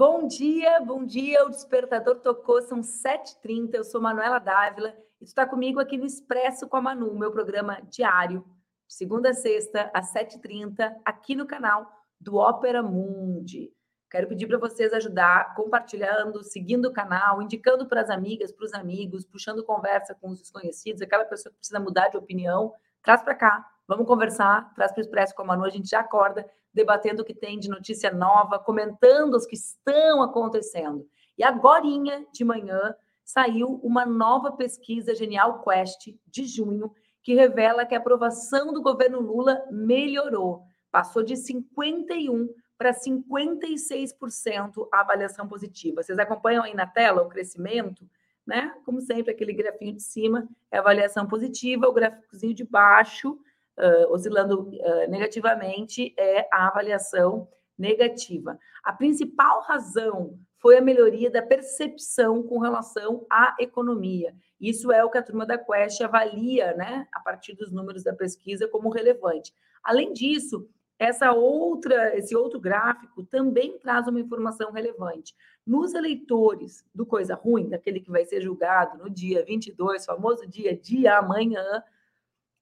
Bom dia, bom dia. O despertador tocou, são 7h30. Eu sou Manuela Dávila e tu está comigo aqui no Expresso com a Manu, meu programa diário, segunda a sexta, às 7h30, aqui no canal do Ópera Mundi. Quero pedir para vocês ajudar compartilhando, seguindo o canal, indicando para as amigas, para os amigos, puxando conversa com os desconhecidos, aquela pessoa que precisa mudar de opinião. Traz para cá, vamos conversar, traz para o Expresso com a Manu, a gente já acorda debatendo o que tem de notícia nova, comentando os que estão acontecendo. E agora de manhã saiu uma nova pesquisa Genial Quest de junho que revela que a aprovação do governo Lula melhorou, passou de 51 para 56% a avaliação positiva. Vocês acompanham aí na tela o crescimento, né? Como sempre, aquele grafinho de cima é avaliação positiva, o gráficozinho de baixo uh, oscilando uh, negativamente é a avaliação negativa. A principal razão foi a melhoria da percepção com relação à economia. Isso é o que a turma da Quest avalia, né, a partir dos números da pesquisa como relevante. Além disso, essa outra, esse outro gráfico também traz uma informação relevante. Nos eleitores do Coisa Ruim, daquele que vai ser julgado no dia 22, famoso dia de amanhã,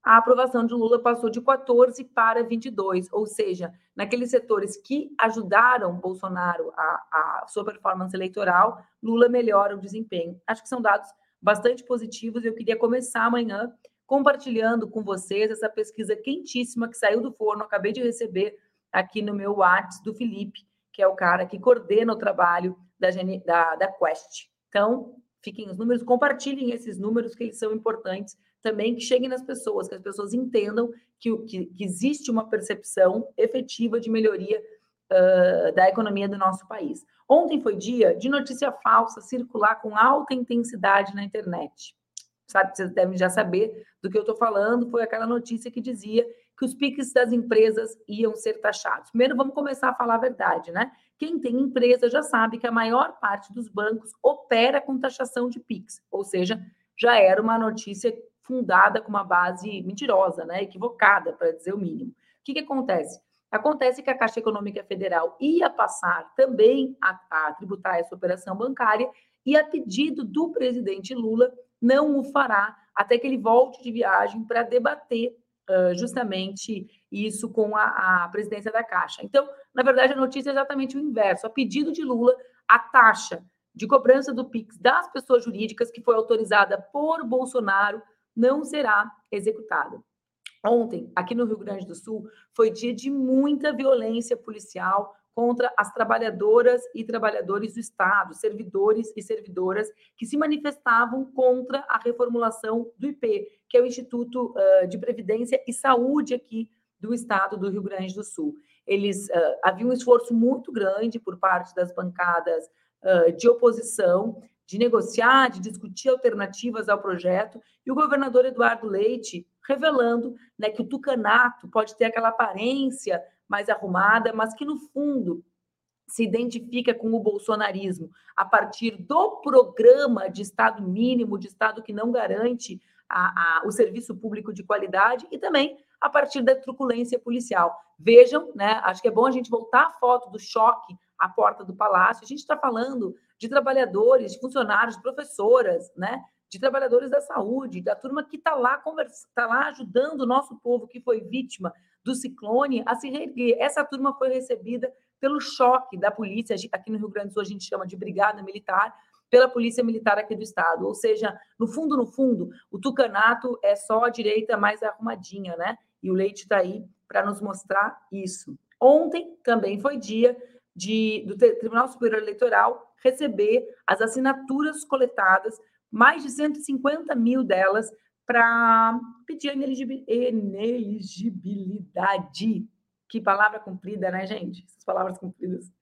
a aprovação de Lula passou de 14 para 22, ou seja, naqueles setores que ajudaram Bolsonaro a, a sua performance eleitoral, Lula melhora o desempenho. Acho que são dados bastante positivos. Eu queria começar amanhã compartilhando com vocês essa pesquisa quentíssima que saiu do forno, acabei de receber aqui no meu WhatsApp do Felipe, que é o cara que coordena o trabalho da, da, da Quest. Então, fiquem os números, compartilhem esses números que eles são importantes também que cheguem nas pessoas, que as pessoas entendam que, que, que existe uma percepção efetiva de melhoria uh, da economia do nosso país. Ontem foi dia de notícia falsa circular com alta intensidade na internet. Sabe, vocês devem já saber do que eu estou falando. Foi aquela notícia que dizia que os PIX das empresas iam ser taxados. Primeiro, vamos começar a falar a verdade, né? Quem tem empresa já sabe que a maior parte dos bancos opera com taxação de PIX, ou seja, já era uma notícia fundada com uma base mentirosa, né, equivocada, para dizer o mínimo. O que, que acontece? Acontece que a Caixa Econômica Federal ia passar também a, a tributar essa operação bancária e, a pedido do presidente Lula, não o fará até que ele volte de viagem para debater uh, justamente isso com a, a, presidência da Caixa. Então, na verdade, a notícia é exatamente o inverso. A pedido de Lula, a taxa de cobrança do PIX das pessoas jurídicas, que foi autorizada por Bolsonaro, não será executada. Ontem, aqui no Rio Grande do Sul, foi dia de muita violência policial contra as trabalhadoras e trabalhadores do Estado, servidores e servidoras que se manifestavam contra a reformulação do IP, que é o Instituto de Previdência e Saúde aqui do Estado do Rio Grande do Sul. Eles uh, havia um esforço muito grande por parte das bancadas uh, de oposição de negociar, de discutir alternativas ao projeto, e o governador Eduardo Leite revelando né, que o tucanato pode ter aquela aparência mais arrumada, mas que, no fundo, se identifica com o bolsonarismo a partir do programa de Estado mínimo, de Estado que não garante a, a, o serviço público de qualidade e também a partir da truculência policial. Vejam, né? Acho que é bom a gente voltar à foto do choque à porta do palácio. A gente está falando de trabalhadores, de funcionários, de professoras, né? de trabalhadores da saúde, da turma que está lá, tá lá ajudando o nosso povo que foi vítima do ciclone a se reerguer. Essa turma foi recebida pelo choque da polícia, aqui no Rio Grande do Sul a gente chama de brigada militar, pela polícia militar aqui do estado. Ou seja, no fundo, no fundo, o tucanato é só a direita mais arrumadinha, né? E o Leite está aí para nos mostrar isso. Ontem também foi dia de, do Tribunal Superior Eleitoral receber as assinaturas coletadas, mais de 150 mil delas, para pedir ineligibilidade. Que palavra comprida, né, gente? Essas palavras compridas.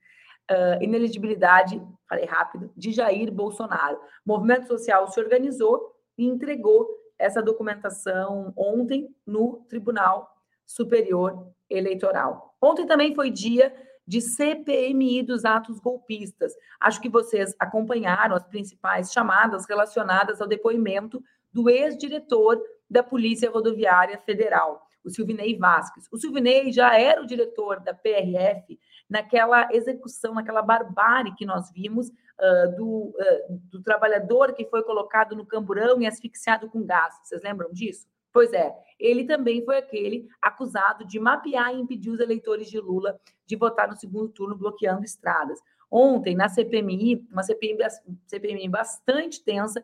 Uh, ineligibilidade, falei rápido, de Jair Bolsonaro. O movimento social se organizou e entregou essa documentação ontem no Tribunal Superior Eleitoral. Ontem também foi dia de CPMI dos atos golpistas. Acho que vocês acompanharam as principais chamadas relacionadas ao depoimento do ex-diretor da Polícia Rodoviária Federal, o Silvinei Vasques. O Silvinei já era o diretor da PRF naquela execução, naquela barbárie que nós vimos uh, do, uh, do trabalhador que foi colocado no camburão e asfixiado com gás. Vocês lembram disso? Pois é, ele também foi aquele acusado de mapear e impedir os eleitores de Lula de votar no segundo turno, bloqueando estradas. Ontem, na CPMI, uma CPMI, CPMI bastante tensa,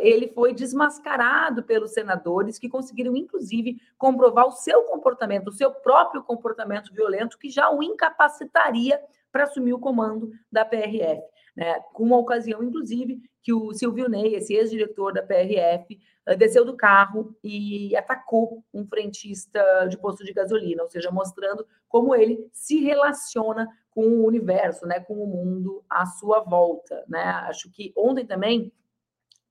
ele foi desmascarado pelos senadores que conseguiram, inclusive, comprovar o seu comportamento, o seu próprio comportamento violento, que já o incapacitaria para assumir o comando da PRF. Né? Com uma ocasião, inclusive, que o Silvio Ney, esse ex-diretor da PRF, desceu do carro e atacou um frentista de posto de gasolina, ou seja, mostrando como ele se relaciona com o universo, né, com o mundo à sua volta, né? Acho que ontem também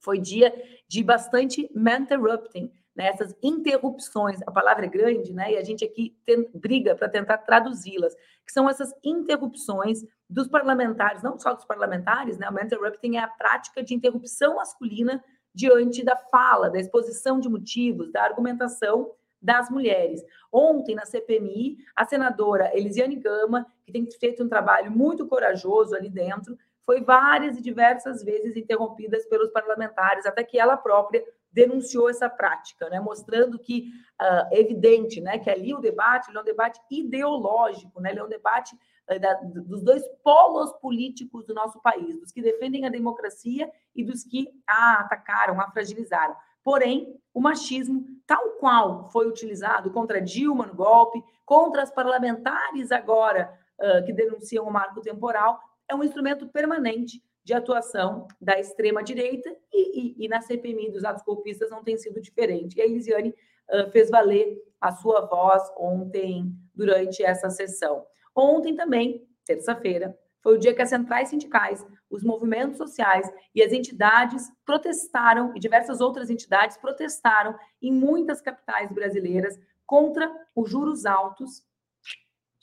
foi dia de bastante interrupting, né? Essas interrupções, a palavra é grande, né? E a gente aqui tem, briga para tentar traduzi-las, que são essas interrupções dos parlamentares, não só dos parlamentares, né? O interrupting é a prática de interrupção masculina diante da fala, da exposição de motivos, da argumentação das mulheres. Ontem, na CPMI, a senadora Elisiane Gama, que tem feito um trabalho muito corajoso ali dentro, foi várias e diversas vezes interrompida pelos parlamentares, até que ela própria denunciou essa prática, né, mostrando que uh, é evidente, né, que ali o debate é um debate ideológico, né, ele é um debate uh, da, dos dois polos políticos do nosso país, dos que defendem a democracia e dos que a atacaram, a fragilizaram. Porém, o machismo, tal qual foi utilizado contra Dilma no golpe, contra as parlamentares agora uh, que denunciam o marco temporal, é um instrumento permanente de atuação da extrema-direita e, e, e, na CPMI dos atos golpistas não tem sido diferente. E a Elisiane uh, fez valer a sua voz ontem, durante essa sessão. Ontem também, terça-feira, foi o dia que as centrais sindicais, os movimentos sociais e as entidades protestaram, e diversas outras entidades protestaram em muitas capitais brasileiras contra os juros altos.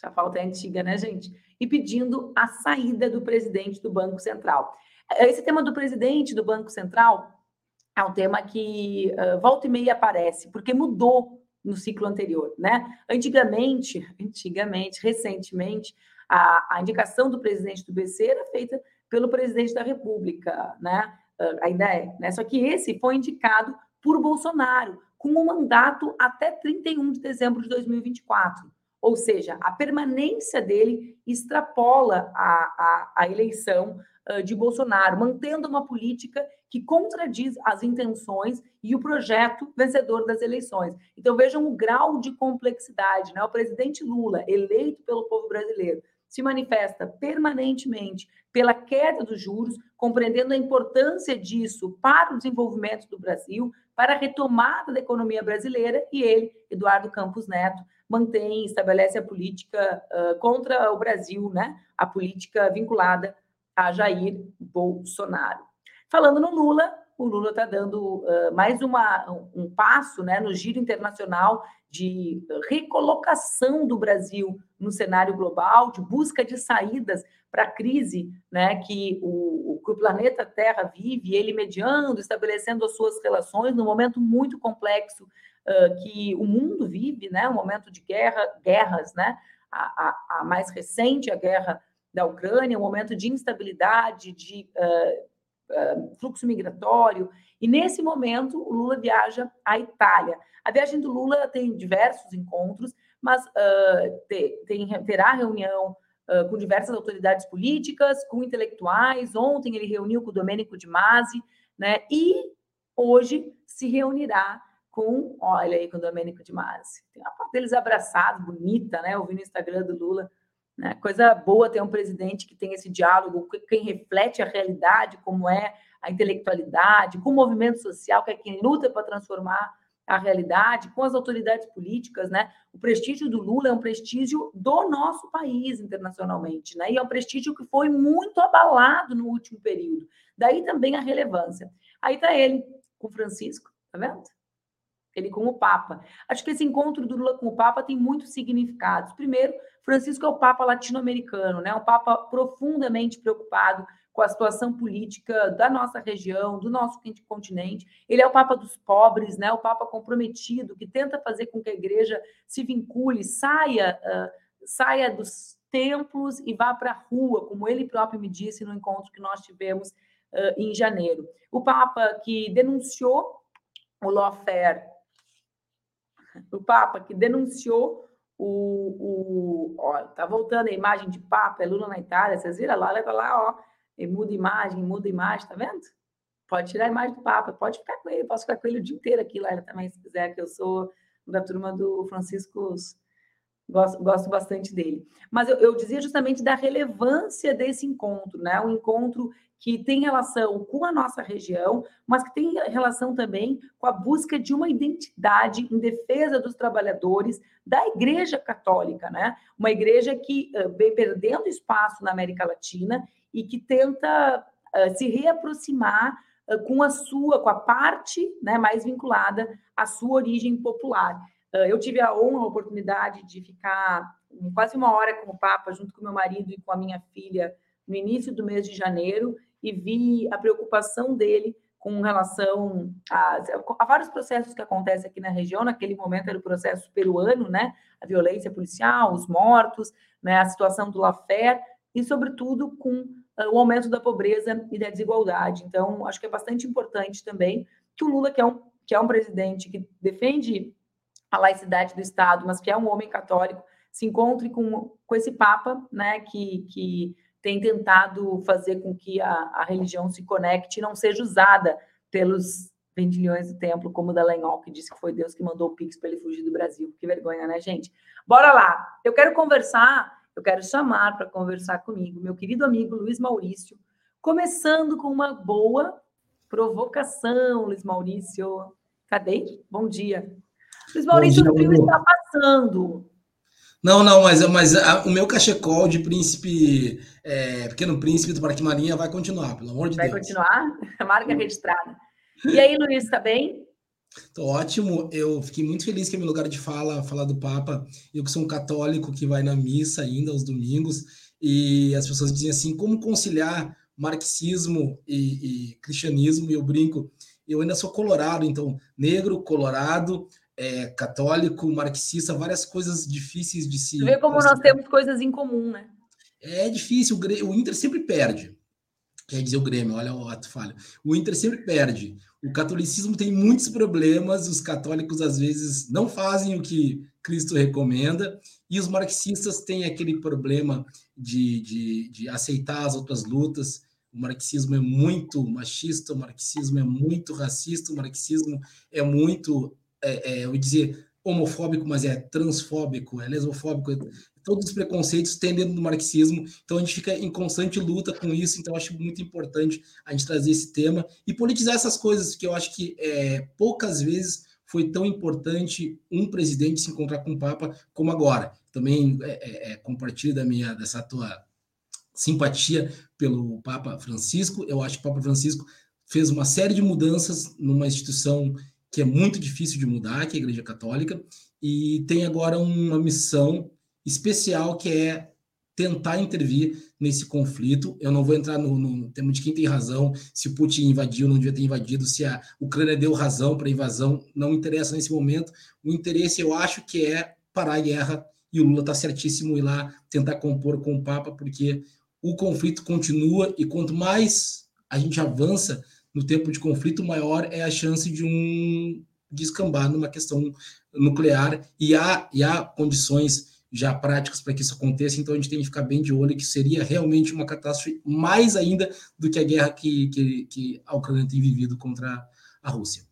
Já falta é antiga, né, gente? e pedindo a saída do presidente do Banco Central. Esse tema do presidente do Banco Central é um tema que uh, volta e meia aparece, porque mudou no ciclo anterior, né? Antigamente, antigamente, recentemente, a, a indicação do presidente do BC era feita pelo presidente da República, né? Uh, ainda é, né? Só que esse foi indicado por Bolsonaro, com um mandato até 31 de dezembro de 2024. Ou seja, a permanência dele extrapola a, a, a eleição uh, de Bolsonaro, mantendo uma política que contradiz as intenções e o projeto vencedor das eleições. Então vejam o grau de complexidade, né? O presidente Lula, eleito pelo povo brasileiro, se manifesta permanentemente pela queda dos juros, compreendendo a importância disso para o desenvolvimento do Brasil, para a retomada da economia brasileira, e ele, Eduardo Campos Neto, mantém, estabelece a política uh, contra o Brasil, né? A política vinculada a Jair Bolsonaro. Falando no Lula, o Lula está dando uh, mais uma, um, passo né, no giro internacional de recolocação do Brasil no cenário global, de busca de saídas para a crise né, que, o, que o planeta Terra vive, ele mediando, estabelecendo as suas relações num momento muito complexo uh, que o mundo vive, né, um momento de guerra, guerras, né, a, a, a, mais recente, a guerra da Ucrânia, um momento de instabilidade, de uh, uh, fluxo migratório, e nesse momento o Lula viaja à Itália. A viagem do Lula tem diversos encontros, mas tem, tem, terá reunião Uh, com diversas autoridades políticas, com intelectuais. Ontem ele reuniu com o Domênico de Masi, né? E hoje se reunirá com, olha aí, com o Domênico de Masi. Tem uma foto deles abraçados, bonita, né? Eu vi no Instagram do Lula. Né? Coisa boa ter um presidente que tem esse diálogo, quem reflete a realidade, como é a intelectualidade, com o movimento social, que é quem luta para transformar a realidade, com as autoridades políticas, né? O prestígio do Lula é um prestígio do nosso país internacionalmente, né? E é um prestígio que foi muito abalado no último período. Daí também a relevância. Aí tá ele com Francisco, tá vendo? Ele com o Papa. Acho que esse encontro do Lula com o Papa tem muitos significados. Primeiro, Francisco é o Papa latino-americano, né? Um Papa profundamente preocupado com a situação política da nossa região, do nosso continente. Ele é o Papa dos pobres, né? O Papa comprometido que tenta fazer com que a Igreja se vincule, saia, uh, saia dos templos e vá para a rua, como ele próprio me disse no encontro que nós tivemos uh, em janeiro. O Papa que denunciou o lawfare, o Papa que denunciou o, o ó, tá voltando a imagem de Papa, é Lula na Itália, vocês viram lá, leva lá, ó, e muda imagem, muda imagem, tá vendo? Pode tirar a imagem do Papa, pode ficar com ele, posso ficar com ele o dia inteiro aqui lá também, se quiser, que eu sou da turma do Francisco, gosto, gosto bastante dele. Mas eu, eu dizia justamente da relevância desse encontro, né? Um encontro que tem relação com a nossa região, mas que tem relação também com a busca de uma identidade em defesa dos trabalhadores da Igreja Católica, né? Uma igreja que vem perdendo espaço na América Latina e que tenta uh, se reaproximar uh, com a sua, com a parte né, mais vinculada à sua origem popular. Eu tive a honra, a oportunidade de ficar quase uma hora com o Papa, junto com meu marido e com a minha filha, no início do mês de janeiro, e vi a preocupação dele com relação a, a, vários processos que acontecem aqui na região. Naquele momento era o processo peruano, né? A violência policial, os mortos, né? a situação do Lafer e, sobretudo, com uh, o aumento da pobreza e da desigualdade. Então, acho que é bastante importante também que o Lula, que é um, que é um presidente que defende a laicidade do Estado, mas que é um homem católico, se encontre com, com esse Papa, né? Que, que tem tentado fazer com que a, a religião se conecte e não seja usada pelos vendilhões do templo, como o Dallagnol, que disse que foi Deus que mandou o Pix para ele fugir do Brasil. Que vergonha, né, gente? Bora lá! Eu quero conversar, eu quero chamar para conversar comigo meu querido amigo Luiz Maurício, começando com uma boa provocação, Luiz Maurício. Cadê? Bom dia. Luiz Maurício, o frio está passando. Não, não, mas, mas a, o meu cachecol de príncipe, é, pequeno príncipe do Parque Marinha vai continuar, pelo amor de vai Deus. Vai continuar? Marca registrada. E aí, Luiz, tá bem? Tô ótimo. Eu fiquei muito feliz que é meu lugar de fala, falar do Papa. Eu que sou um católico que vai na missa ainda aos domingos, e as pessoas dizem assim, como conciliar marxismo e, e cristianismo, e eu brinco, eu ainda sou colorado, então negro, colorado, é, católico, marxista, várias coisas difíceis de se. Você vê como nós temos coisas em comum, né? É difícil, o Inter sempre perde. Quer dizer, o Grêmio, olha o ato falho. O Inter sempre perde. O catolicismo tem muitos problemas, os católicos às vezes não fazem o que Cristo recomenda, e os marxistas têm aquele problema de, de, de aceitar as outras lutas. O marxismo é muito machista, o marxismo é muito racista, o marxismo é muito é, é, eu dizer homofóbico, mas é transfóbico, é lesofóbico, é, todos os preconceitos têm dentro do marxismo, então a gente fica em constante luta com isso, então acho muito importante a gente trazer esse tema e politizar essas coisas, que eu acho que é, poucas vezes foi tão importante um presidente se encontrar com o Papa como agora. Também é, é, é compartilho da minha, dessa tua simpatia pelo Papa Francisco, eu acho que o Papa Francisco fez uma série de mudanças numa instituição que é muito difícil de mudar, que é a Igreja Católica, e tem agora uma missão especial que é tentar intervir nesse conflito. Eu não vou entrar no, no tema de quem tem razão, se o Putin invadiu, não devia ter invadido, se a Ucrânia deu razão para a invasão, não interessa nesse momento. O interesse, eu acho, que é parar a guerra e o Lula está certíssimo ir lá tentar compor com o Papa, porque o conflito continua e quanto mais a gente avança no tempo de conflito, maior é a chance de um descambar numa questão nuclear e há, e há condições já práticas para que isso aconteça, então a gente tem que ficar bem de olho que seria realmente uma catástrofe mais ainda do que a guerra que, que, que a Ucrânia tem vivido contra a Rússia.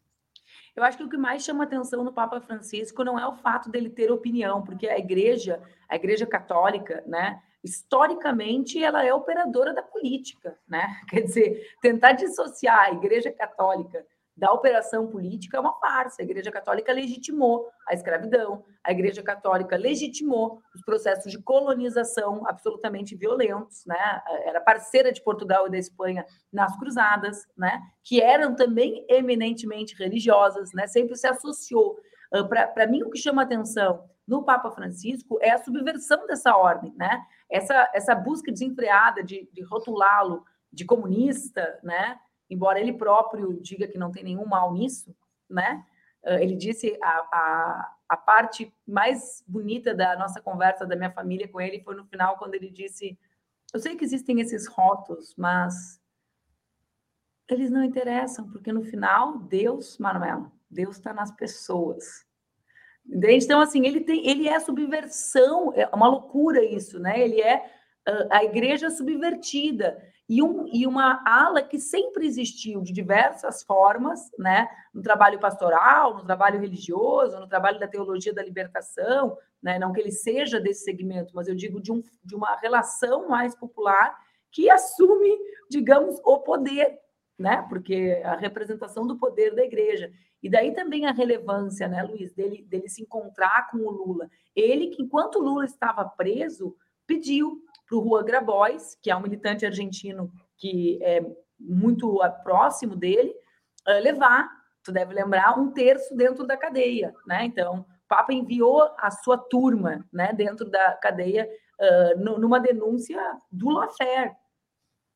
Eu acho que o que mais chama atenção no Papa Francisco não é o fato dele ter opinião, porque a igreja, a igreja católica, né, historicamente ela é operadora da política, né? Quer dizer, tentar dissociar a Igreja Católica da operação política é uma farsa. A Igreja Católica legitimou a escravidão, a Igreja Católica legitimou os processos de colonização absolutamente violentos, né? Era parceira de Portugal e da Espanha nas cruzadas, né? Que eram também eminentemente religiosas, né? Sempre se associou. Uh, Para mim, o que chama atenção no Papa Francisco é a subversão dessa ordem, né? Essa, essa busca desenfreada de, de rotulá-lo de comunista, né? embora ele próprio diga que não tem nenhum mal nisso, né? Ah, ele disse a, a, a parte mais bonita da nossa conversa da minha família com ele foi no final, quando ele disse: Eu sei que existem esses rótulos, mas eles não interessam, porque no final, Deus, Manuela, Deus está nas pessoas. Então, assim, ele tem, ele é subversão, é uma loucura isso, né? Ele é a igreja subvertida e, um, e uma ala que sempre existiu de diversas formas, né? No trabalho pastoral, no trabalho religioso, no trabalho da teologia da libertação, né? Não que ele seja desse segmento, mas eu digo de, um, de uma relação mais popular que assume, digamos, o poder, né? Porque a representação do poder da igreja. E daí também a relevância, né, Luiz, dele, dele se encontrar com o Lula. Ele que, enquanto Lula estava preso, pediu para o Juan Grabois, que é um militante argentino que é muito próximo dele, uh, levar, tu deve lembrar, um terço dentro da cadeia, né? Então, o Papa enviou a sua turma, né, dentro da cadeia, uh, numa denúncia do lawfare,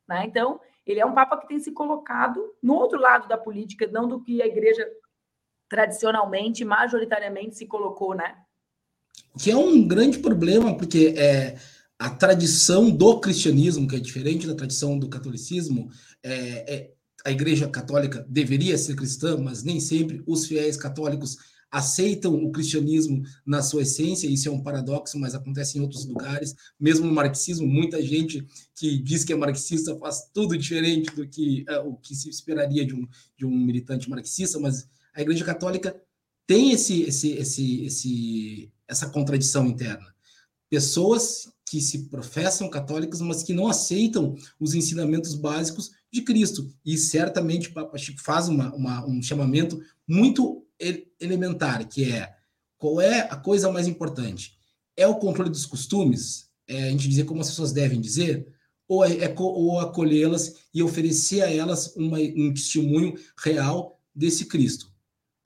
né? Então, ele é um Papa que tem se colocado no outro lado da política, não do que a Igreja tradicionalmente, majoritariamente se colocou, né? Que é um grande problema, porque é, a tradição do cristianismo, que é diferente da tradição do catolicismo, é, é, a Igreja Católica deveria ser cristã, mas nem sempre os fiéis católicos aceitam o cristianismo na sua essência, isso é um paradoxo, mas acontece em outros lugares, mesmo no marxismo, muita gente que diz que é marxista faz tudo diferente do que é, o que se esperaria de um, de um militante marxista, mas a Igreja Católica tem esse, esse, esse, esse, essa contradição interna. Pessoas que se professam católicos, mas que não aceitam os ensinamentos básicos de Cristo. E certamente o Papa Chico faz uma, uma, um chamamento muito elementar, que é qual é a coisa mais importante? É o controle dos costumes? É a gente dizer como as pessoas devem dizer? Ou, é, é ou acolhê-las e oferecer a elas uma, um testemunho real desse Cristo?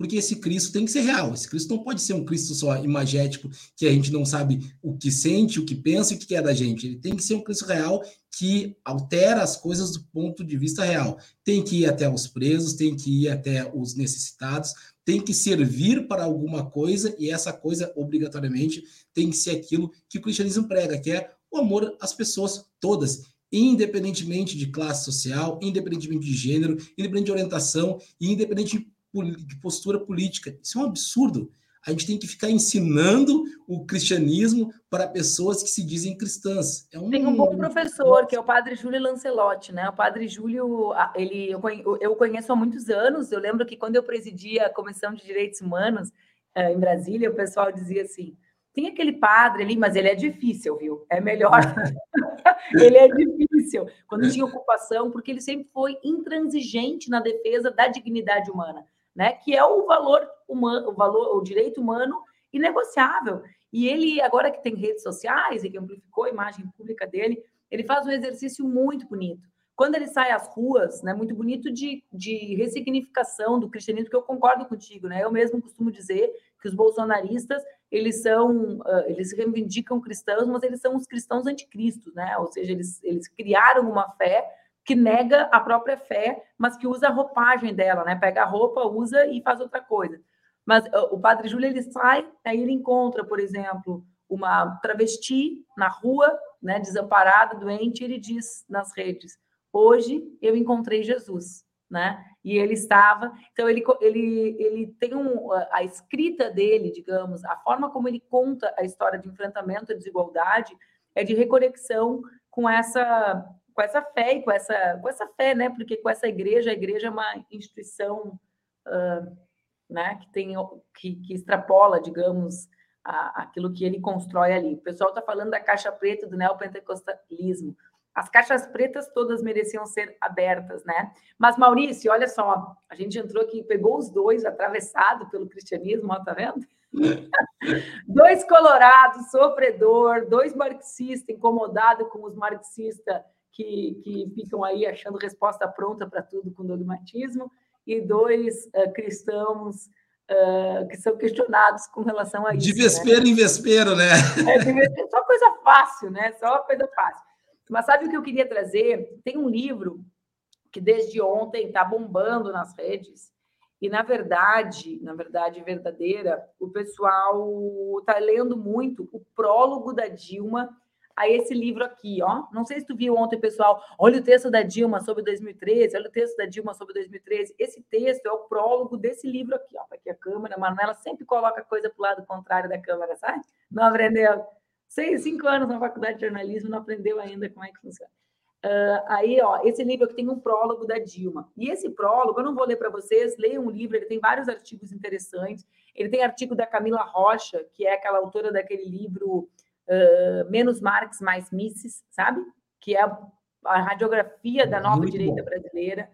porque esse Cristo tem que ser real. Esse Cristo não pode ser um Cristo só imagético, que a gente não sabe o que sente, o que pensa e o que quer da gente. Ele tem que ser um Cristo real que altera as coisas do ponto de vista real. Tem que ir até os presos, tem que ir até os necessitados, tem que servir para alguma coisa, e essa coisa, obrigatoriamente, tem que ser aquilo que o cristianismo prega, que é o amor às pessoas todas, independentemente de classe social, independentemente de gênero, independente de orientação e independente de postura política. Isso é um absurdo. A gente tem que ficar ensinando o cristianismo para pessoas que se dizem cristãs. É um... Tem um bom professor, que é o padre Júlio Lancelotti, né? O padre Júlio, ele, eu conheço há muitos anos. Eu lembro que quando eu presidia a Comissão de Direitos Humanos eh, em Brasília, o pessoal dizia assim: tem aquele padre ali, mas ele é difícil, viu? É melhor. ele é difícil. Quando tinha ocupação, porque ele sempre foi intransigente na defesa da dignidade humana né? Que é o valor humano, o valor, o direito humano inegociável. E ele, agora que tem redes sociais e que amplificou a imagem pública dele, ele faz um exercício muito bonito. Quando ele sai às ruas, né, muito bonito de, de ressignificação do cristianismo, que eu concordo contigo, né? Eu mesmo costumo dizer que os bolsonaristas, eles são, uh, eles reivindicam cristãos, mas eles são os cristãos anticristos, né? Ou seja, eles, eles criaram uma fé que nega a própria fé, mas que usa a roupagem dela, né? Pega a roupa, usa e faz outra coisa. Mas uh, o padre Júlio ele sai, aí ele encontra, por exemplo, uma travesti na rua, né, desamparada, doente, e ele diz nas redes: "Hoje eu encontrei Jesus", né? E ele estava, então ele ele ele tem um, a escrita dele, digamos, a forma como ele conta a história de enfrentamento à desigualdade é de reconexão com essa com essa fé e com essa, com essa fé, né? Porque com essa igreja, a igreja é uma instituição uh, né? que, tem, que, que extrapola, digamos, a, aquilo que ele constrói ali. O pessoal está falando da caixa preta do neopentecostalismo. as caixas pretas todas mereciam ser abertas, né? Mas, Maurício, olha só, a gente entrou aqui, pegou os dois atravessado pelo cristianismo, ó, tá vendo? dois colorados, sofredor, dois marxistas, incomodado com os marxistas que, que ficam aí achando resposta pronta para tudo com dogmatismo, e dois uh, cristãos uh, que são questionados com relação a isso. De vespeiro né? em vespeiro, né? É, de só coisa fácil, né? Só coisa fácil. Mas sabe o que eu queria trazer? Tem um livro que desde ontem está bombando nas redes, e na verdade, na verdade verdadeira, o pessoal está lendo muito o prólogo da Dilma a esse livro aqui, ó. Não sei se tu viu ontem, pessoal. Olha o texto da Dilma sobre 2013, olha o texto da Dilma sobre 2013. Esse texto é o prólogo desse livro aqui, ó. Aqui a câmera, a Manuela sempre coloca coisa para o lado contrário da câmera, sabe? Não aprendeu. Seis, cinco anos na faculdade de jornalismo, não aprendeu ainda como é que funciona. Uh, aí, ó, esse livro aqui tem um prólogo da Dilma. E esse prólogo, eu não vou ler para vocês, leiam um livro, ele tem vários artigos interessantes. Ele tem artigo da Camila Rocha, que é aquela autora daquele livro menos Marx, mais Misses, sabe? Que é a, radiografia da nova muito direita bom. brasileira.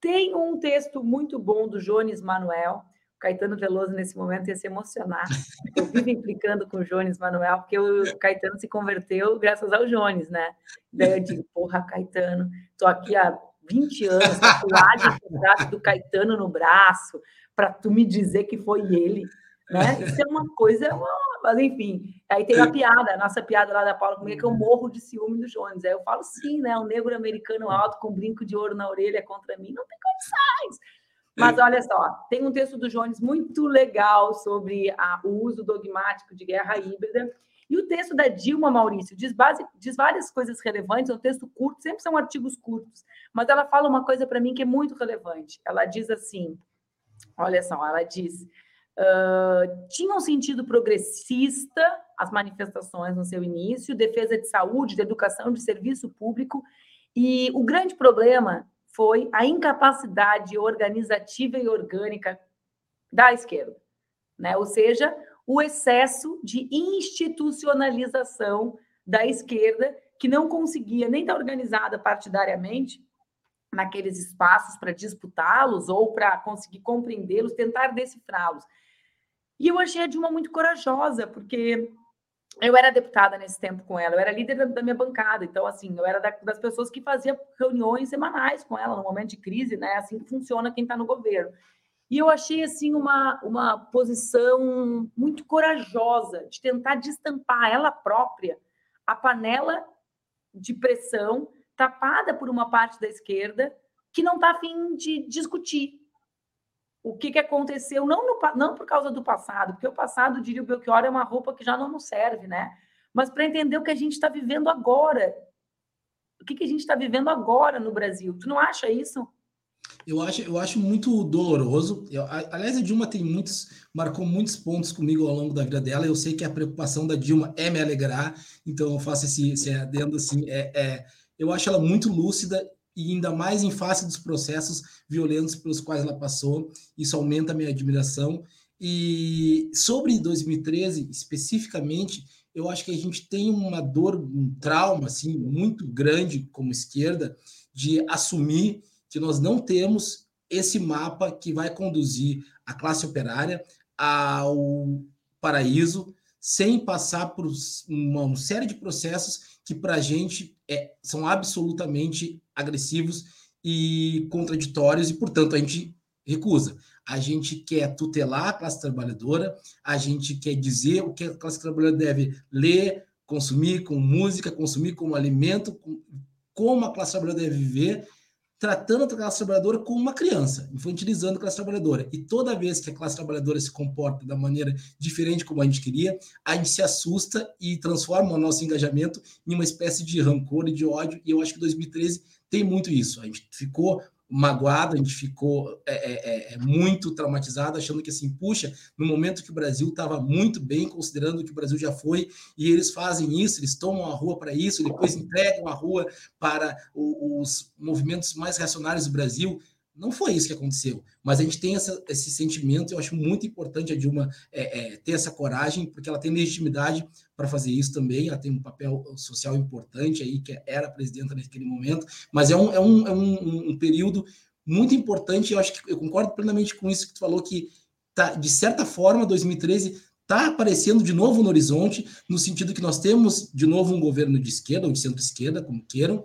Tem um texto muito bom do Jones Manuel. O Caetano Veloso, nesse momento, ia se emocionar. Eu vivo implicando com o Jones Manuel, porque o Caetano se converteu graças ao Jones, né? Daí eu digo, porra, Caetano, tô aqui há 20 anos, tatuagem do do Caetano no braço, para tu me dizer que foi ele né? Isso é uma coisa, mas enfim. Aí tem a piada, a nossa piada lá da Paula comigo, que eu morro de ciúme do Jones. Aí eu falo, sim, né? Um negro americano alto com brinco de ouro na orelha contra mim, não tem condições. Mas olha só, tem um texto do Jones muito legal sobre a, o uso dogmático de guerra híbrida. E o texto da Dilma Maurício diz, base, diz várias coisas relevantes, é um texto curto, sempre são artigos curtos, mas ela fala uma coisa para mim que é muito relevante. Ela diz assim: olha só, ela diz Uh, tinha um sentido progressista as manifestações no seu início, defesa de saúde, de educação, de serviço público, e o grande problema foi a incapacidade organizativa e orgânica da esquerda, né? ou seja, o excesso de institucionalização da esquerda, que não conseguia nem estar organizada partidariamente naqueles espaços para disputá-los ou para conseguir compreendê-los, tentar decifrá-los. E eu achei a Dilma muito corajosa, porque eu era deputada nesse tempo com ela, eu era líder da minha bancada, então, assim, eu era das pessoas que fazia reuniões semanais com ela no momento de crise, né? Assim que funciona quem está no governo. E eu achei, assim, uma, uma posição muito corajosa de tentar destampar ela própria a panela de pressão tapada por uma parte da esquerda que não está afim de discutir, o que, que aconteceu, não, no, não por causa do passado, porque o passado, diria o Belchior, é uma roupa que já não nos serve, né? Mas para entender o que a gente está vivendo agora. O que, que a gente está vivendo agora no Brasil. Tu não acha isso? Eu acho, eu acho muito doloroso. Eu, aliás, a Dilma tem muitos, marcou muitos pontos comigo ao longo da vida dela. Eu sei que a preocupação da Dilma é me alegrar, então eu faço esse, esse adendo assim. É, é, eu acho ela muito lúcida e ainda mais em face dos processos violentos pelos quais ela passou. Isso aumenta a minha admiração. E sobre 2013, especificamente, eu acho que a gente tem uma dor, um trauma assim muito grande como esquerda de assumir que nós não temos esse mapa que vai conduzir a classe operária ao paraíso sem passar por uma série de processos que para a gente é, são absolutamente agressivos e contraditórios e, portanto, a gente recusa. A gente quer tutelar a classe trabalhadora, a gente quer dizer o que a classe trabalhadora deve ler, consumir como música, consumir como alimento, como a classe trabalhadora deve viver, tratando a classe trabalhadora como uma criança, infantilizando a classe trabalhadora. E toda vez que a classe trabalhadora se comporta da maneira diferente como a gente queria, a gente se assusta e transforma o nosso engajamento em uma espécie de rancor e de ódio. E eu acho que 2013 tem muito isso. A gente ficou magoado, a gente ficou é, é, é, é, muito traumatizado, achando que assim, puxa, no momento que o Brasil estava muito bem, considerando que o Brasil já foi, e eles fazem isso, eles tomam a rua para isso, depois entregam a rua para os movimentos mais reacionários do Brasil. Não foi isso que aconteceu, mas a gente tem essa, esse sentimento, eu acho muito importante a Dilma é, é, ter essa coragem, porque ela tem legitimidade para fazer isso também, ela tem um papel social importante aí, que era presidenta naquele momento, mas é um, é um, é um, um período muito importante, eu acho que eu concordo plenamente com isso que tu falou, que tá, de certa forma, 2013 está aparecendo de novo no horizonte, no sentido que nós temos de novo um governo de esquerda ou de centro-esquerda, como queiram,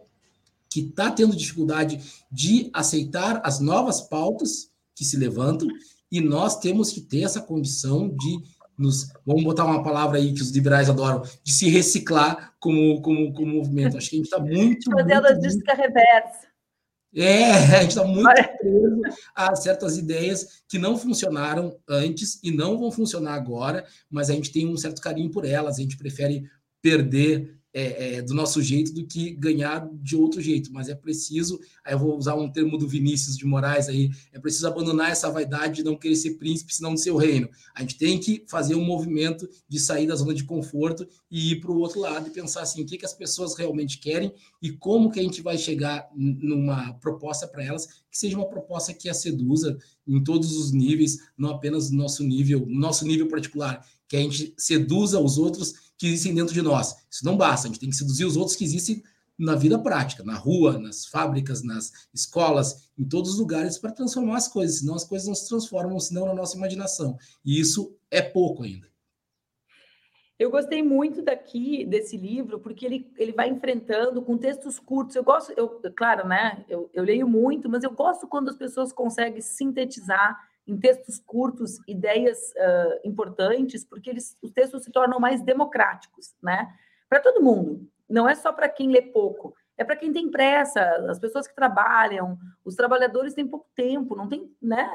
que está tendo dificuldade de aceitar as novas pautas que se levantam, e nós temos que ter essa condição de nos, vamos botar uma palavra aí que os liberais adoram, de se reciclar como, como, como movimento. Acho que a gente está muito. Fazer a muito... reversa. É, a gente está muito preso a certas ideias que não funcionaram antes e não vão funcionar agora, mas a gente tem um certo carinho por elas, a gente prefere perder é, é, do nosso jeito do que ganhar de outro jeito. Mas é preciso, aí eu vou usar um termo do Vinícius de Moraes aí, é preciso abandonar essa vaidade de não querer ser príncipe, senão do seu reino. A gente tem que fazer um movimento de sair da zona de conforto e ir para o outro lado e pensar assim, o que, que as pessoas realmente querem e como que a gente vai chegar numa proposta para elas que seja uma proposta que a seduza em todos os níveis, não apenas no nosso nível, no nosso nível particular, que a gente seduza os outros que existem dentro de nós. Isso não basta, a gente tem que seduzir os outros que existem na vida prática, na rua, nas fábricas, nas escolas, em todos os lugares para transformar as coisas, senão as coisas não se transformam, senão na nossa imaginação. E isso é pouco ainda. Eu gostei muito daqui desse livro, porque ele, ele vai enfrentando com textos curtos. Eu gosto, eu, claro, né? Eu, eu leio muito, mas eu gosto quando as pessoas conseguem sintetizar em textos curtos ideias uh, importantes, porque eles, os textos se tornam mais democráticos, né? Para todo mundo, não é só para quem lê pouco, é para quem tem pressa, as pessoas que trabalham, os trabalhadores têm pouco tempo, não tem, né?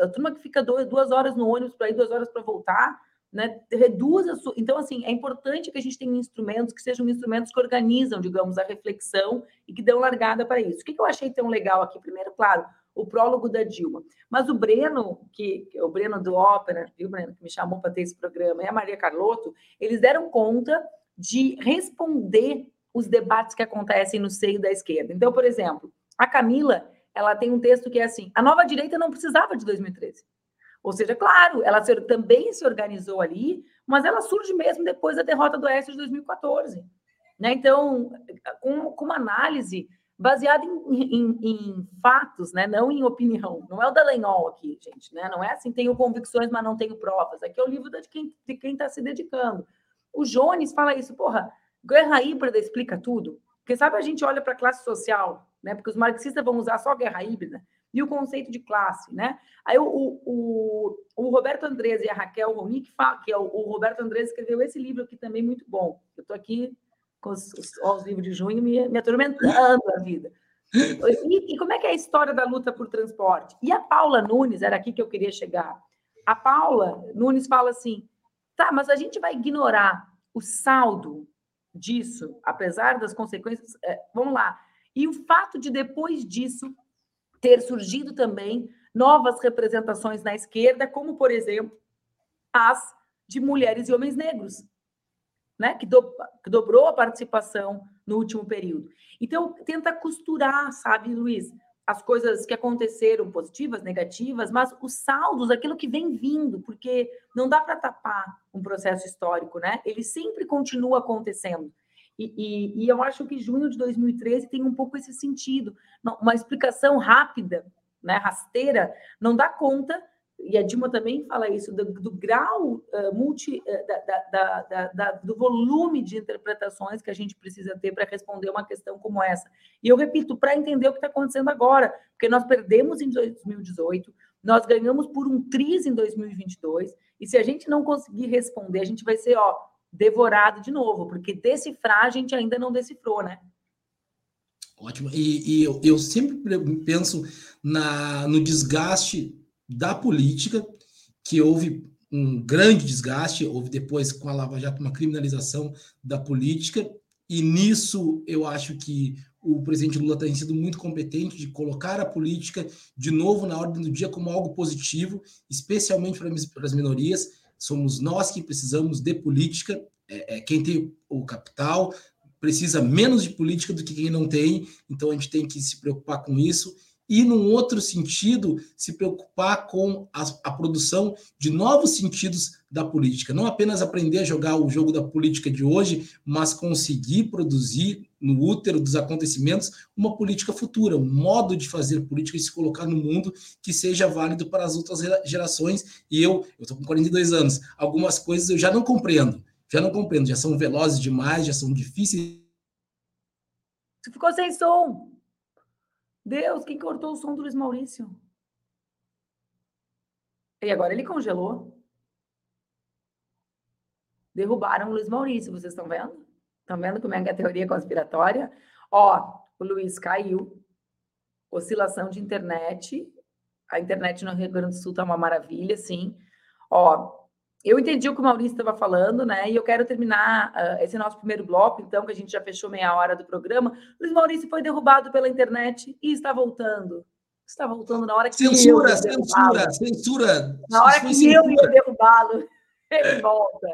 A turma que fica duas horas no ônibus para ir, duas horas para voltar, né? Reduz a sua. Então, assim, é importante que a gente tenha instrumentos que sejam instrumentos que organizam, digamos, a reflexão e que dão largada para isso. O que eu achei tão legal aqui? Primeiro, claro, o prólogo da Dilma. Mas o Breno, que, o Breno do Ópera, viu, Breno, que me chamou para ter esse programa, e a Maria Carlotto, eles deram conta de responder os debates que acontecem no seio da esquerda. Então, por exemplo, a Camila, ela tem um texto que é assim: a nova direita não precisava de 2013. Ou seja, claro, ela também se organizou ali, mas ela surge mesmo depois da derrota do Oeste de 2014. Né? Então, com, com uma análise baseado em, em, em, fatos, né? não em opinião. Não é o Dallagnol aqui, gente. Né? Não é assim, tenho convicções, mas não tenho provas. Aqui é o livro de quem de quem está se dedicando. O Jones fala isso, porra, guerra híbrida explica tudo. Porque sabe, a gente olha para a classe social, né? Porque os marxistas vão usar só guerra híbrida e o conceito de classe, né? Aí o, o, o Roberto Andrés e a Raquel Ronick, que é o, o Roberto Andrés escreveu esse livro aqui também muito bom. Eu estou aqui com os, os, os, livros de junho me, me atormentando a vida. E, e, como é que é a história da luta por transporte? E a Paula Nunes, era aqui que eu queria chegar. A Paula Nunes fala assim: tá, mas a gente vai ignorar o saldo disso, apesar das consequências. É, vamos lá. E o fato de depois disso ter surgido também novas representações na esquerda, como, por exemplo, as de mulheres e homens negros né, que, do, que dobrou a participação no último período. Então, tenta costurar, sabe, Luiz, as coisas que aconteceram, positivas, negativas, mas os saldos, aquilo que vem vindo, porque não dá para tapar um processo histórico, né? Ele sempre continua acontecendo. E, e, e, eu acho que junho de 2013 tem um pouco esse sentido. Uma explicação rápida, né, rasteira, não dá conta e a Dilma também fala isso, do, do grau uh, multi, uh, da, da, da, do volume de interpretações que a gente precisa ter para responder uma questão como essa. E eu repito, para entender o que está acontecendo agora, porque nós perdemos em 2018, nós ganhamos por um triz em 2022, e se a gente não conseguir responder, a gente vai ser ó, devorado de novo, porque decifrar a gente ainda não decifrou, né? Ótimo. E, e eu, eu sempre penso na, no desgaste da política, que houve um grande desgaste, houve depois com a Lava Jato uma criminalização da política, e nisso eu acho que o presidente Lula tem sido muito competente de colocar a política de novo na ordem do dia como algo positivo, especialmente para as minorias. Somos nós que precisamos de política. É, é, quem tem o capital precisa menos de política do que quem não tem, então a gente tem que se preocupar com isso e, num outro sentido, se preocupar com a, a, produção de novos sentidos da política. Não apenas aprender a jogar o jogo da política de hoje, mas conseguir produzir no útero dos acontecimentos uma política futura, um modo de fazer política e se colocar no mundo que seja válido para as outras gerações. E eu, eu estou com 42 anos, algumas coisas eu já não compreendo, já não compreendo, já são velozes demais, já são difíceis. Você ficou sem som. Deus, quem cortou o som do Luiz Maurício? E agora ele congelou. Derrubaram o Luiz Maurício, vocês estão vendo? Estão vendo como é que é a teoria conspiratória? Ó, o Luiz caiu. Oscilação de internet. A internet no Rio Grande do Sul tá uma maravilha, sim. Ó, eu entendi o que o Maurício estava falando, né? E eu quero terminar uh, esse nosso primeiro bloco, então, que a gente já fechou meia hora do programa. Luiz Maurício foi derrubado pela internet e está voltando. Está voltando na hora que censura, eu censura, censura. Na hora que censura. eu ia derrubá-lo, ele volta.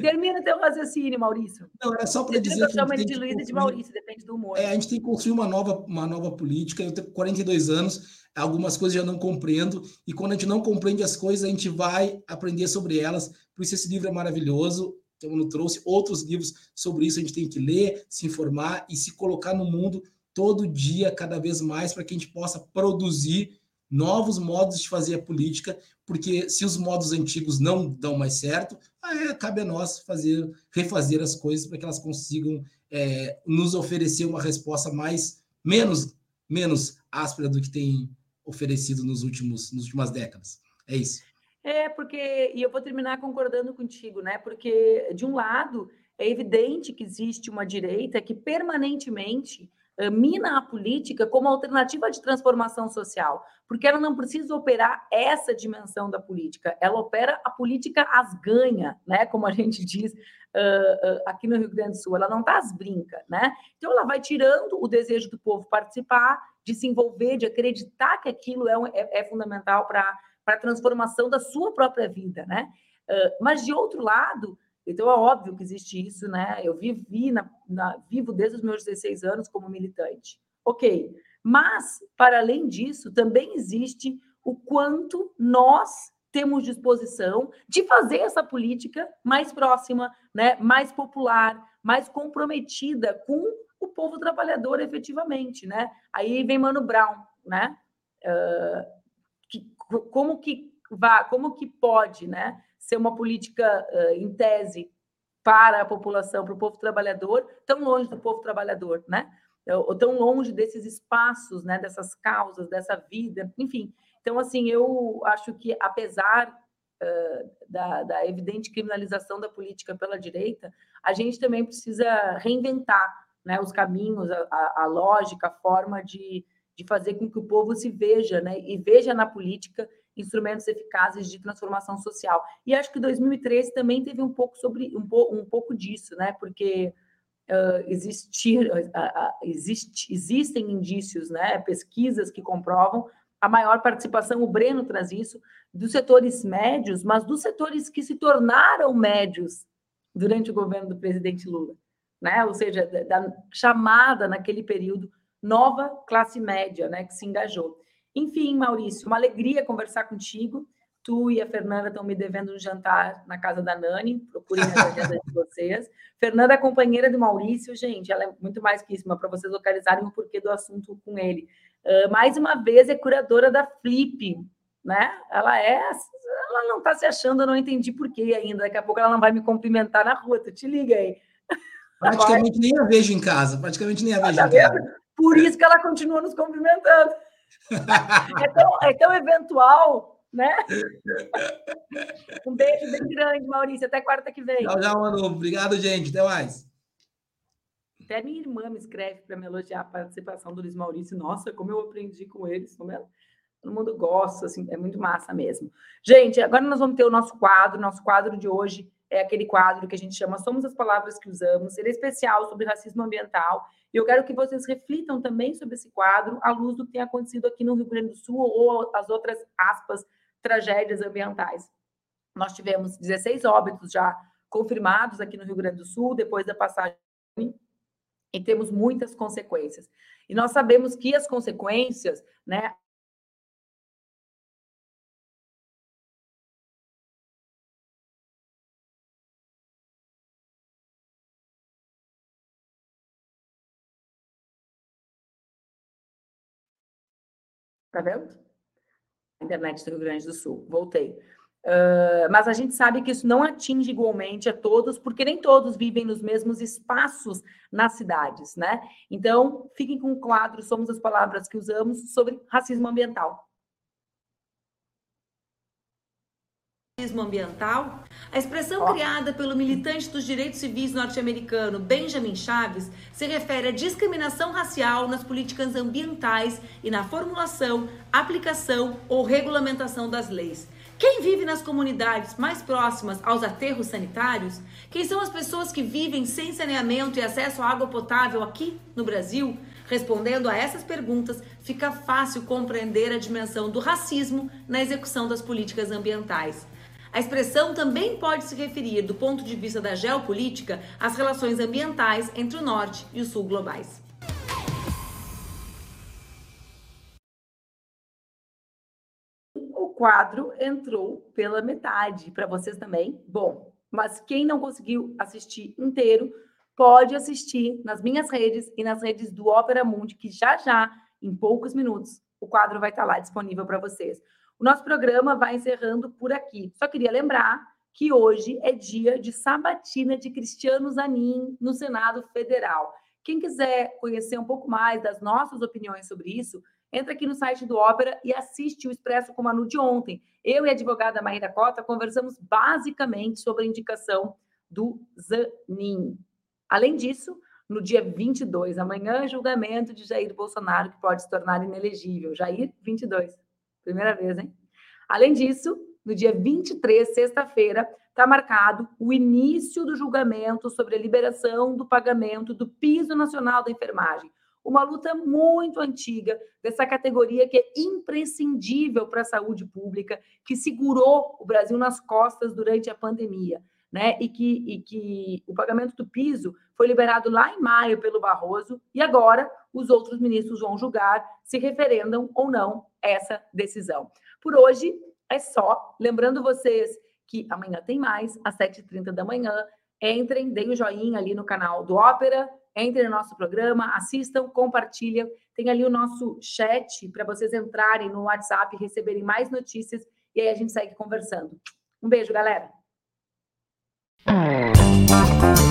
Termina teu raciocínio, Maurício. Não, era só para dizer que. Eu chamo ele de Luiz e de Maurício, depende do humor. É, a gente tem que construir uma nova, uma nova política. Eu tenho 42 anos algumas coisas eu não compreendo, e quando a gente não compreende as coisas, a gente vai aprender sobre elas. Por isso, esse livro é maravilhoso. Então, eu trouxe outros livros sobre isso, a gente tem que ler, se informar e se colocar no mundo todo dia, cada vez mais, para que a gente possa produzir novos modos de fazer a política, porque se os modos antigos não dão mais certo, aí cabe a nós fazer, refazer as coisas para que elas consigam é, nos oferecer uma resposta mais menos menos áspera do que tem oferecido nos últimos, nas últimas décadas. É isso. É, porque, e eu vou terminar concordando contigo, né? Porque, de um lado, é evidente que existe uma direita que permanentemente mina a política como alternativa de transformação social, porque ela não precisa operar essa dimensão da política, ela opera a política as ganha, né? Como a gente diz uh, uh, aqui no Rio Grande do Sul, ela não está às brinca, né? Então, ela vai tirando o desejo do povo participar de se envolver, de acreditar que aquilo é, é, é fundamental para a transformação da sua própria vida, né? Uh, mas de outro lado, então é óbvio que existe isso, né? Eu vivi na, na, vivo desde os meus 16 anos como militante. Ok. Mas, para além disso, também existe o quanto nós temos disposição de fazer essa política mais próxima, né, mais popular, mais comprometida com o povo trabalhador efetivamente, né? Aí vem Mano Brown, né? Uh, que, como que vá, como que pode, né, ser uma política em tese para a população, para o povo trabalhador, tão longe do povo trabalhador, né? Ou tão longe desses espaços, né, dessas causas, dessa vida, enfim. Então, assim, eu acho que apesar da, da evidente criminalização da política pela direita, a gente também precisa reinventar né, os caminhos, a, a, lógica, a forma de, de fazer com que o povo se veja, né, e veja na política instrumentos eficazes de transformação social. E acho que 2013 também teve um pouco sobre um, po, um pouco disso, né, porque uh, existir, uh, uh, existe, existem indícios, né, pesquisas que comprovam a maior participação, o Breno traz isso, dos setores médios, mas dos setores que se tornaram médios durante o governo do presidente Lula né? Ou seja, da chamada naquele período nova classe média, né, que se engajou. Enfim, Maurício, uma alegria conversar contigo. Tu e a Fernanda estão me devendo um jantar na casa da Nani, procurem a agenda de vocês. Fernanda é companheira do Maurício, gente, ela é muito mais que isso, para vocês localizarem o porquê do assunto com ele. Uh, mais uma vez, é curadora da Flip, né? Ela é, ela não está se achando, eu não entendi por quê ainda. Daqui a pouco ela não vai me cumprimentar na rua, tu te liga aí. Praticamente nem a vejo em casa, praticamente nem a vejo tá em casa. Por isso que ela continua nos cumprimentando. É, tão, é tão eventual, né? Um beijo bem grande, Maurício. Até quarta que vem. Tchau, tchau, Manu. Obrigado, gente. Até mais. Até minha irmã me escreve para me elogiar a participação do Luiz Maurício. Nossa, como eu aprendi com eles, como ela. Todo mundo gosta, assim, é muito massa mesmo. Gente, agora nós vamos ter o nosso quadro. Nosso quadro de hoje é aquele quadro que a gente chama Somos as Palavras que Usamos. Ele é especial sobre racismo ambiental. E eu quero que vocês reflitam também sobre esse quadro à luz do que tem acontecido aqui no Rio Grande do Sul ou as outras, aspas, tragédias ambientais. Nós tivemos 16 óbitos já confirmados aqui no Rio Grande do Sul, depois da passagem, e temos muitas consequências. E nós sabemos que as consequências, né, Tá vendo? Internet do Rio Grande do Sul. Voltei. Uh, mas a gente sabe que isso não atinge igualmente a todos, porque nem todos vivem nos mesmos espaços nas cidades, né? Então, fiquem com o quadro Somos as Palavras que Usamos sobre racismo ambiental. Racismo ambiental? A expressão criada pelo militante dos direitos civis norte-americano Benjamin Chaves se refere à discriminação racial nas políticas ambientais e na formulação, aplicação ou regulamentação das leis. Quem vive nas comunidades mais próximas aos aterros sanitários? Quem são as pessoas que vivem sem saneamento e acesso à água potável aqui no Brasil? Respondendo a essas perguntas, fica fácil compreender a dimensão do racismo na execução das políticas ambientais. A expressão também pode se referir, do ponto de vista da geopolítica, às relações ambientais entre o norte e o sul globais. O quadro entrou pela metade para vocês também. Bom, mas quem não conseguiu assistir inteiro, pode assistir nas minhas redes e nas redes do Opera Mundi, que já já, em poucos minutos, o quadro vai estar lá disponível para vocês. Nosso programa vai encerrando por aqui. Só queria lembrar que hoje é dia de sabatina de Cristiano Zanin no Senado Federal. Quem quiser conhecer um pouco mais das nossas opiniões sobre isso, entra aqui no site do Ópera e assiste o Expresso com Manu de ontem. Eu e a advogada Maíra Cota conversamos basicamente sobre a indicação do Zanin. Além disso, no dia 22, amanhã, julgamento de Jair Bolsonaro, que pode se tornar inelegível. Jair, 22. Primeira vez, hein? Além disso, no dia 23, sexta-feira, está marcado o início do julgamento sobre a liberação do pagamento do piso nacional da enfermagem. Uma luta muito antiga dessa categoria que é imprescindível para a saúde pública, que segurou o Brasil nas costas durante a pandemia. Né? E que, e que o pagamento do piso foi liberado lá em maio pelo Barroso, e agora os outros ministros vão julgar se referendam ou não essa decisão. Por hoje é só. Lembrando vocês que amanhã tem mais, às 7h30 da manhã. Entrem, deem o um joinha ali no canal do Ópera, entrem no nosso programa, assistam, compartilhem. Tem ali o nosso chat para vocês entrarem no WhatsApp receberem mais notícias. E aí a gente segue conversando. Um beijo, galera. Thank you.